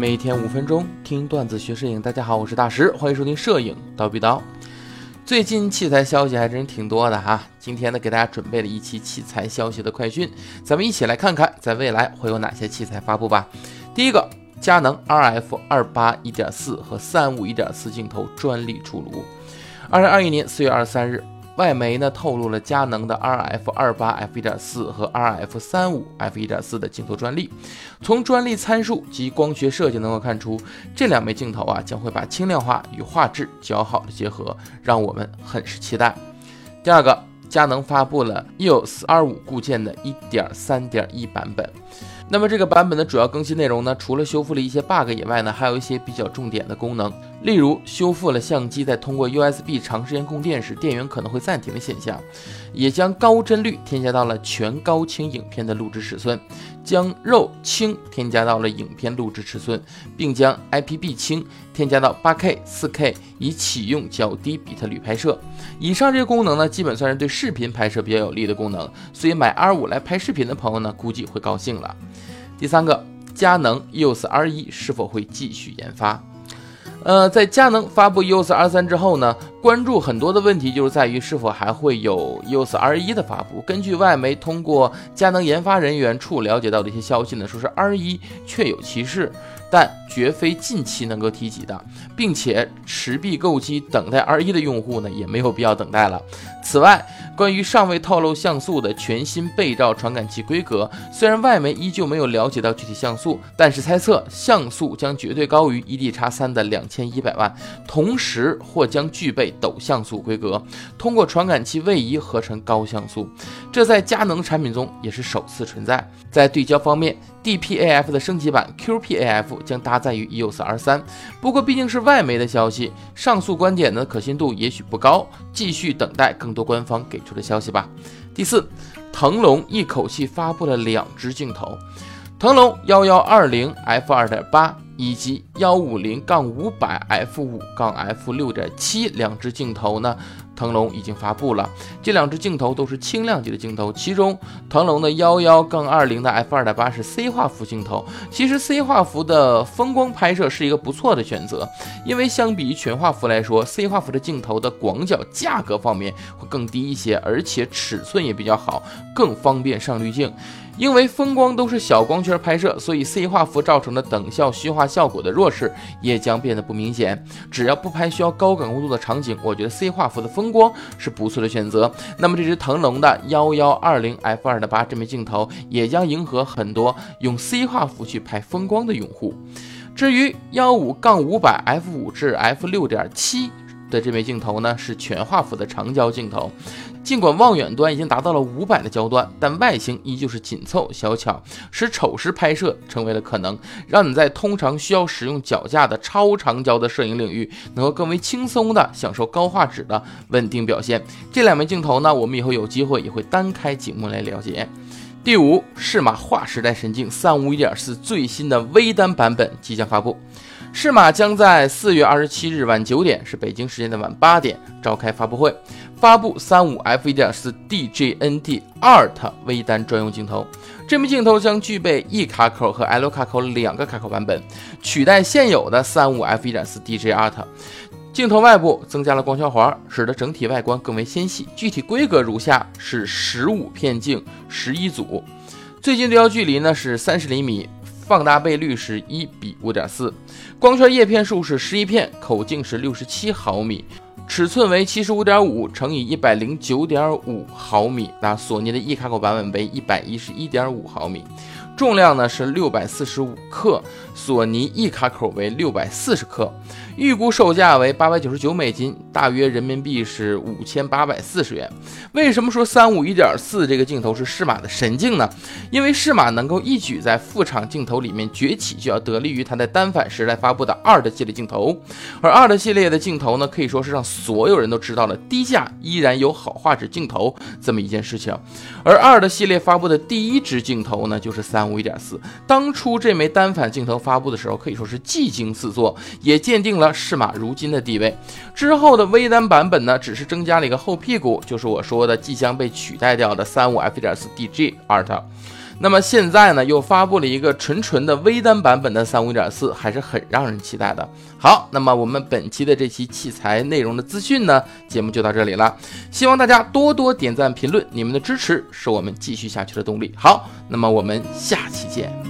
每天五分钟听段子学摄影，大家好，我是大石，欢迎收听摄影刀比刀。最近器材消息还真挺多的哈，今天呢给大家准备了一期器材消息的快讯，咱们一起来看看在未来会有哪些器材发布吧。第一个，佳能 RF 二八一点四和三五一点四镜头专利出炉。二零二一年四月二十三日。外媒呢透露了佳能的 RF 二八 f 一点四和 RF 三五 f 一点四的镜头专利。从专利参数及光学设计能够看出，这两枚镜头啊将会把轻量化与画质较好的结合，让我们很是期待。第二个，佳能发布了 EOS R 五固件的一点三点一版本。那么这个版本的主要更新内容呢，除了修复了一些 bug 以外呢，还有一些比较重点的功能，例如修复了相机在通过 USB 长时间供电时电源可能会暂停的现象，也将高帧率添加到了全高清影片的录制尺寸，将肉清添加到了影片录制尺寸，并将 IPB 清添加到 8K、4K，以启用较低比特率拍摄。以上这些功能呢，基本算是对视频拍摄比较有利的功能，所以买 R5 来拍视频的朋友呢，估计会高兴了。第三个，佳能 EOS R1 是否会继续研发？呃，在佳能发布 EOS R3 之后呢，关注很多的问题就是在于是否还会有 EOS R1 的发布。根据外媒通过佳能研发人员处了解到的一些消息呢，说是 R1 确有其事。但绝非近期能够提及的，并且持币购机等待 R1 的用户呢，也没有必要等待了。此外，关于尚未透露像素的全新背照传感器规格，虽然外媒依旧没有了解到具体像素，但是猜测像素将绝对高于 ED-X3 的两千一百万，同时或将具备抖像素规格，通过传感器位移合成高像素，这在佳能产品中也是首次存在。在对焦方面，DPAF 的升级版 QPAF。将搭载于 EOS R3，不过毕竟是外媒的消息，上述观点的可信度也许不高，继续等待更多官方给出的消息吧。第四，腾龙一口气发布了两支镜头，腾龙幺幺二零 f 二点八以及幺五零杠五百 f 五杠 f 六点七两支镜头呢。腾龙已经发布了这两支镜头，都是轻量级的镜头。其中，腾龙的幺幺杠二零的 f 二点八是 C 画幅镜头。其实 C 画幅的风光拍摄是一个不错的选择，因为相比于全画幅来说，C 画幅的镜头的广角价格方面会更低一些，而且尺寸也比较好，更方便上滤镜。因为风光都是小光圈拍摄，所以 C 画幅造成的等效虚化效果的弱势也将变得不明显。只要不拍需要高感光度的场景，我觉得 C 画幅的风光是不错的选择。那么这支腾龙的幺幺二零 f 二的八这枚镜头也将迎合很多用 C 画幅去拍风光的用户。至于幺五杠五百 f 五至 f 六点七。的这枚镜头呢是全画幅的长焦镜头，尽管望远端已经达到了五百的焦段，但外形依旧是紧凑小巧，使丑时拍摄成为了可能，让你在通常需要使用脚架的超长焦的摄影领域，能够更为轻松的享受高画质的稳定表现。这两枚镜头呢，我们以后有机会也会单开节目来了解。第五，适马划时代神镜三五一点四最新的微单版本即将发布。适马将在四月二十七日晚九点，是北京时间的晚八点召开发布会，发布三五 f 一点四 DJND Art 微单专用镜头。这枚镜头将具备 E 卡口和 L 卡口两个卡口版本，取代现有的三五 f 一点四 DJ Art。镜头外部增加了光圈环，使得整体外观更为纤细。具体规格如下：是十五片镜，十一组，最近对焦距离呢是三十厘米。放大倍率是一比五点四，光圈叶片数是十一片，口径是六十七毫米，尺寸为七十五点五乘以一百零九点五毫米。那索尼的 E 卡口版本为一百一十一点五毫米，重量呢是六百四十五克，索尼一卡口为六百四十克。预估售价为八百九十九美金，大约人民币是五千八百四十元。为什么说三五一点四这个镜头是适马的神镜呢？因为适马能够一举在副厂镜头里面崛起，就要得力于它在单反时代发布的二的系列镜头。而二的系列的镜头呢，可以说是让所有人都知道了低价依然有好画质镜头这么一件事情。而二的系列发布的第一支镜头呢，就是三三五一点四。当初这枚单反镜头发布的时候，可以说是技惊四座，也奠定了。适马如今的地位，之后的微单版本呢，只是增加了一个后屁股，就是我说的即将被取代掉的三五 f 一点四 DG Art。那么现在呢，又发布了一个纯纯的微单版本的三五点四，还是很让人期待的。好，那么我们本期的这期器材内容的资讯呢，节目就到这里了。希望大家多多点赞评论，你们的支持是我们继续下去的动力。好，那么我们下期见。